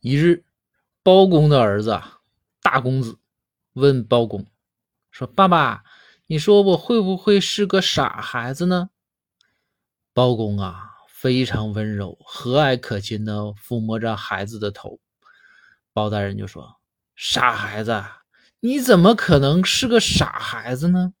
一日，包公的儿子啊，大公子问包公，说，爸爸，你说我会不会是个傻孩子呢？包公啊，非常温柔，和蔼可亲的抚摸着孩子的头。包大人就说，傻孩子，你怎么可能是个傻孩子呢？